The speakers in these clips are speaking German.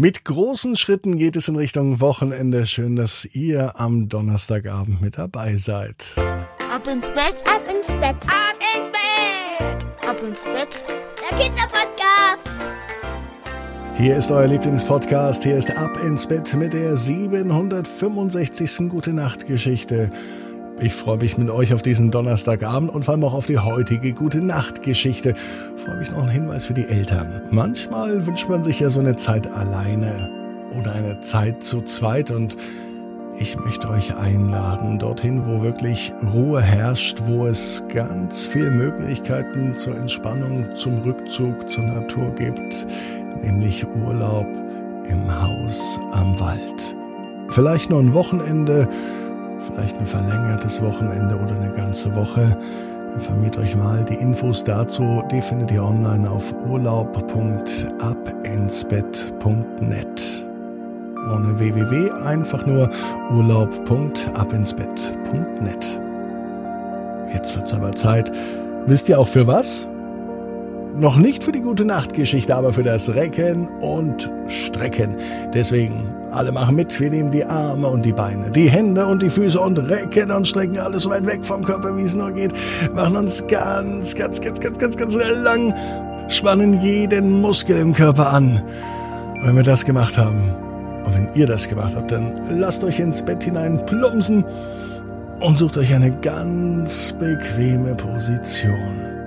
Mit großen Schritten geht es in Richtung Wochenende. Schön, dass ihr am Donnerstagabend mit dabei seid. Ab ins Bett, ab ins Bett, ab ins Bett, ab ins Bett. Der Kinderpodcast. Hier ist euer Lieblingspodcast. Hier ist Ab ins Bett mit der 765. Gute Nacht Geschichte. Ich freue mich mit euch auf diesen Donnerstagabend und vor allem auch auf die heutige Gute Nacht Geschichte. Vor allem noch ein Hinweis für die Eltern. Manchmal wünscht man sich ja so eine Zeit alleine oder eine Zeit zu zweit und ich möchte euch einladen dorthin, wo wirklich Ruhe herrscht, wo es ganz viele Möglichkeiten zur Entspannung, zum Rückzug zur Natur gibt, nämlich Urlaub im Haus am Wald. Vielleicht nur ein Wochenende, vielleicht ein verlängertes Wochenende oder eine ganze Woche. Informiert euch mal. Die Infos dazu, die findet ihr online auf urlaub.abinsbett.net. Ohne www, einfach nur urlaub.abinsbett.net. Jetzt wird's aber Zeit. Wisst ihr auch für was? Noch nicht für die gute Nachtgeschichte, aber für das Recken und Strecken. Deswegen, alle machen mit. Wir nehmen die Arme und die Beine, die Hände und die Füße und recken und strecken alles so weit weg vom Körper, wie es nur geht. Machen uns ganz, ganz, ganz, ganz, ganz, ganz lang. Spannen jeden Muskel im Körper an. Wenn wir das gemacht haben, und wenn ihr das gemacht habt, dann lasst euch ins Bett hinein plumpsen und sucht euch eine ganz bequeme Position.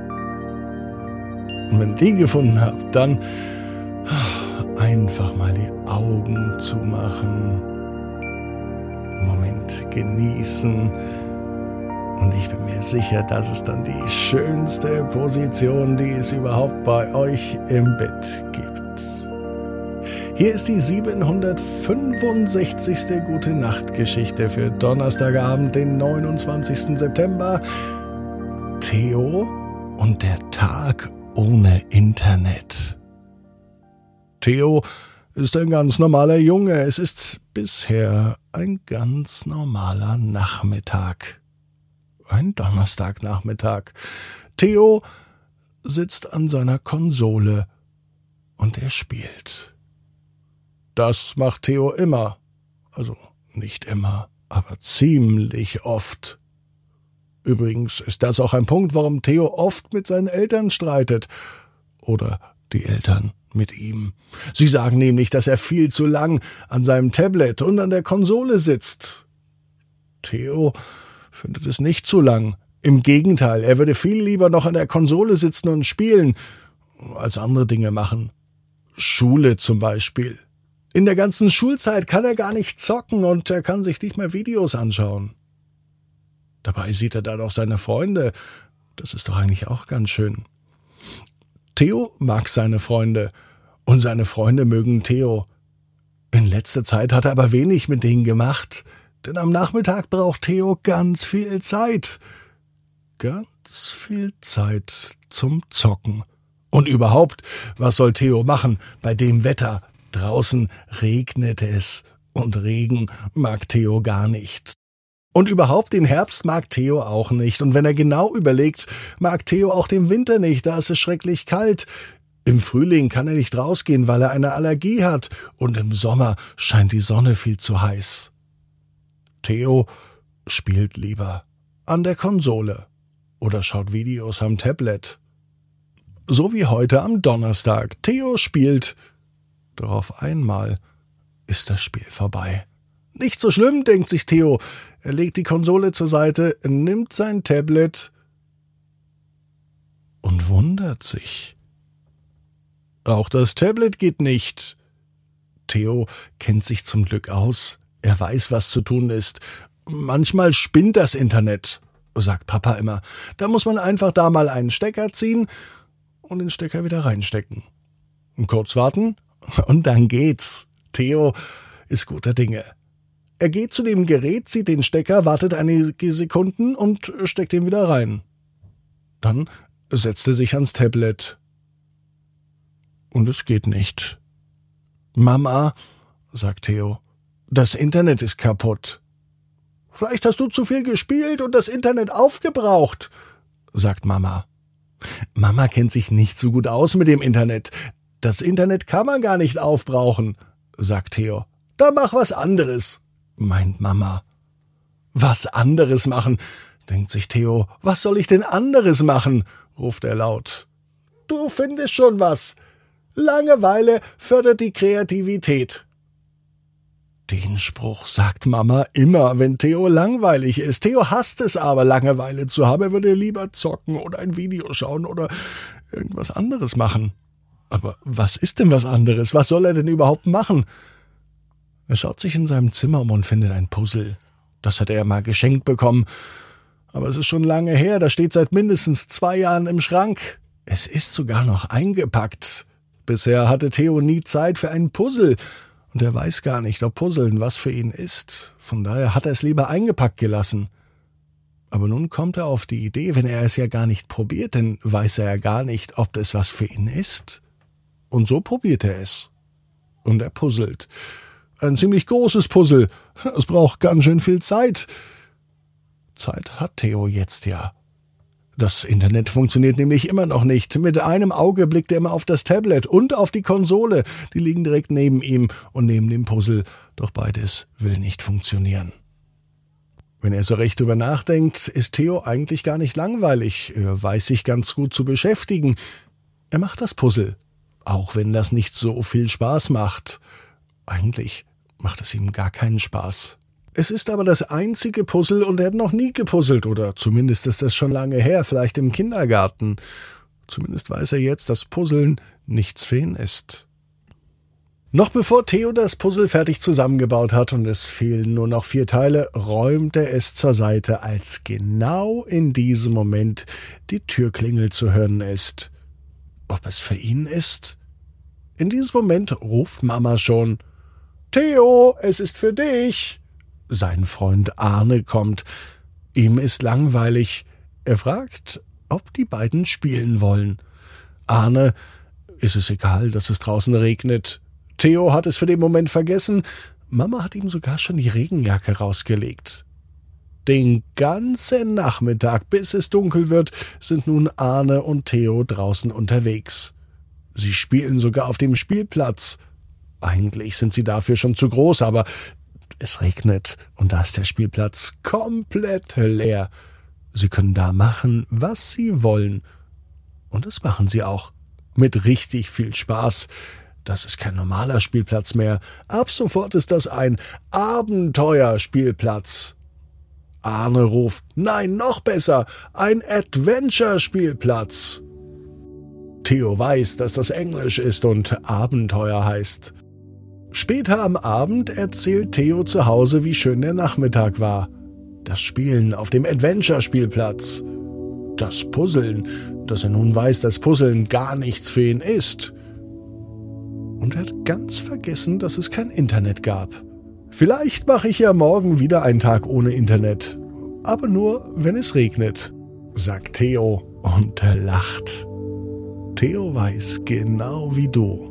Und wenn ihr die gefunden habt, dann einfach mal die Augen zumachen. Moment genießen. Und ich bin mir sicher, das ist dann die schönste Position, die es überhaupt bei euch im Bett gibt. Hier ist die 765. Gute Nacht Geschichte für Donnerstagabend, den 29. September. Theo und der Tag ohne Internet. Theo ist ein ganz normaler Junge. Es ist bisher ein ganz normaler Nachmittag. Ein Donnerstagnachmittag. Theo sitzt an seiner Konsole und er spielt. Das macht Theo immer. Also nicht immer, aber ziemlich oft. Übrigens ist das auch ein Punkt, warum Theo oft mit seinen Eltern streitet. Oder die Eltern mit ihm. Sie sagen nämlich, dass er viel zu lang an seinem Tablet und an der Konsole sitzt. Theo findet es nicht zu lang. Im Gegenteil, er würde viel lieber noch an der Konsole sitzen und spielen, als andere Dinge machen. Schule zum Beispiel. In der ganzen Schulzeit kann er gar nicht zocken und er kann sich nicht mehr Videos anschauen. Dabei sieht er da doch seine Freunde. Das ist doch eigentlich auch ganz schön. Theo mag seine Freunde und seine Freunde mögen Theo. In letzter Zeit hat er aber wenig mit denen gemacht, denn am Nachmittag braucht Theo ganz viel Zeit. Ganz viel Zeit zum Zocken. Und überhaupt, was soll Theo machen bei dem Wetter? Draußen regnet es und Regen mag Theo gar nicht. Und überhaupt den Herbst mag Theo auch nicht. Und wenn er genau überlegt, mag Theo auch den Winter nicht, da ist es schrecklich kalt. Im Frühling kann er nicht rausgehen, weil er eine Allergie hat. Und im Sommer scheint die Sonne viel zu heiß. Theo spielt lieber an der Konsole oder schaut Videos am Tablet. So wie heute am Donnerstag. Theo spielt. Doch auf einmal ist das Spiel vorbei. Nicht so schlimm, denkt sich Theo. Er legt die Konsole zur Seite, nimmt sein Tablet und wundert sich. Auch das Tablet geht nicht. Theo kennt sich zum Glück aus. Er weiß, was zu tun ist. Manchmal spinnt das Internet, sagt Papa immer. Da muss man einfach da mal einen Stecker ziehen und den Stecker wieder reinstecken. Kurz warten und dann geht's. Theo ist guter Dinge. Er geht zu dem Gerät, zieht den Stecker, wartet einige Sekunden und steckt ihn wieder rein. Dann setzt er sich ans Tablet. Und es geht nicht. Mama, sagt Theo, das Internet ist kaputt. Vielleicht hast du zu viel gespielt und das Internet aufgebraucht, sagt Mama. Mama kennt sich nicht so gut aus mit dem Internet. Das Internet kann man gar nicht aufbrauchen, sagt Theo. Da mach was anderes, meint Mama. Was anderes machen, denkt sich Theo. Was soll ich denn anderes machen? ruft er laut. Du findest schon was. Langeweile fördert die Kreativität. Den Spruch sagt Mama immer, wenn Theo langweilig ist. Theo hasst es aber, Langeweile zu haben. Er würde lieber zocken oder ein Video schauen oder irgendwas anderes machen. Aber was ist denn was anderes? Was soll er denn überhaupt machen? Er schaut sich in seinem Zimmer um und findet ein Puzzle. Das hat er mal geschenkt bekommen. Aber es ist schon lange her, das steht seit mindestens zwei Jahren im Schrank. Es ist sogar noch eingepackt. Bisher hatte Theo nie Zeit für ein Puzzle und er weiß gar nicht, ob Puzzeln was für ihn ist. Von daher hat er es lieber eingepackt gelassen. Aber nun kommt er auf die Idee, wenn er es ja gar nicht probiert, dann weiß er ja gar nicht, ob das was für ihn ist. Und so probiert er es. Und er puzzelt. Ein ziemlich großes Puzzle. Es braucht ganz schön viel Zeit. Zeit hat Theo jetzt ja. Das Internet funktioniert nämlich immer noch nicht. Mit einem Auge blickt er immer auf das Tablet und auf die Konsole. Die liegen direkt neben ihm und neben dem Puzzle. Doch beides will nicht funktionieren. Wenn er so recht drüber nachdenkt, ist Theo eigentlich gar nicht langweilig. Er weiß sich ganz gut zu beschäftigen. Er macht das Puzzle. Auch wenn das nicht so viel Spaß macht. Eigentlich macht es ihm gar keinen Spaß. Es ist aber das einzige Puzzle und er hat noch nie gepuzzelt oder zumindest ist das schon lange her, vielleicht im Kindergarten. Zumindest weiß er jetzt, dass Puzzeln nichts für ihn ist. Noch bevor Theo das Puzzle fertig zusammengebaut hat und es fehlen nur noch vier Teile, räumt er es zur Seite, als genau in diesem Moment die Türklingel zu hören ist. Ob es für ihn ist? In diesem Moment ruft Mama schon Theo, es ist für dich. Sein Freund Arne kommt. Ihm ist langweilig. Er fragt, ob die beiden spielen wollen. Arne ist es egal, dass es draußen regnet. Theo hat es für den Moment vergessen. Mama hat ihm sogar schon die Regenjacke rausgelegt. Den ganzen Nachmittag, bis es dunkel wird, sind nun Arne und Theo draußen unterwegs. Sie spielen sogar auf dem Spielplatz. Eigentlich sind sie dafür schon zu groß, aber es regnet und da ist der Spielplatz komplett leer. Sie können da machen, was Sie wollen. Und das machen Sie auch. Mit richtig viel Spaß. Das ist kein normaler Spielplatz mehr. Ab sofort ist das ein Abenteuerspielplatz. Arne ruft, nein, noch besser, ein Adventure-Spielplatz. Theo weiß, dass das Englisch ist und Abenteuer heißt. Später am Abend erzählt Theo zu Hause, wie schön der Nachmittag war. Das Spielen auf dem Adventure-Spielplatz. Das Puzzeln, dass er nun weiß, dass Puzzeln gar nichts für ihn ist. Und er hat ganz vergessen, dass es kein Internet gab. Vielleicht mache ich ja morgen wieder einen Tag ohne Internet. Aber nur, wenn es regnet, sagt Theo und er lacht. Theo weiß genau wie du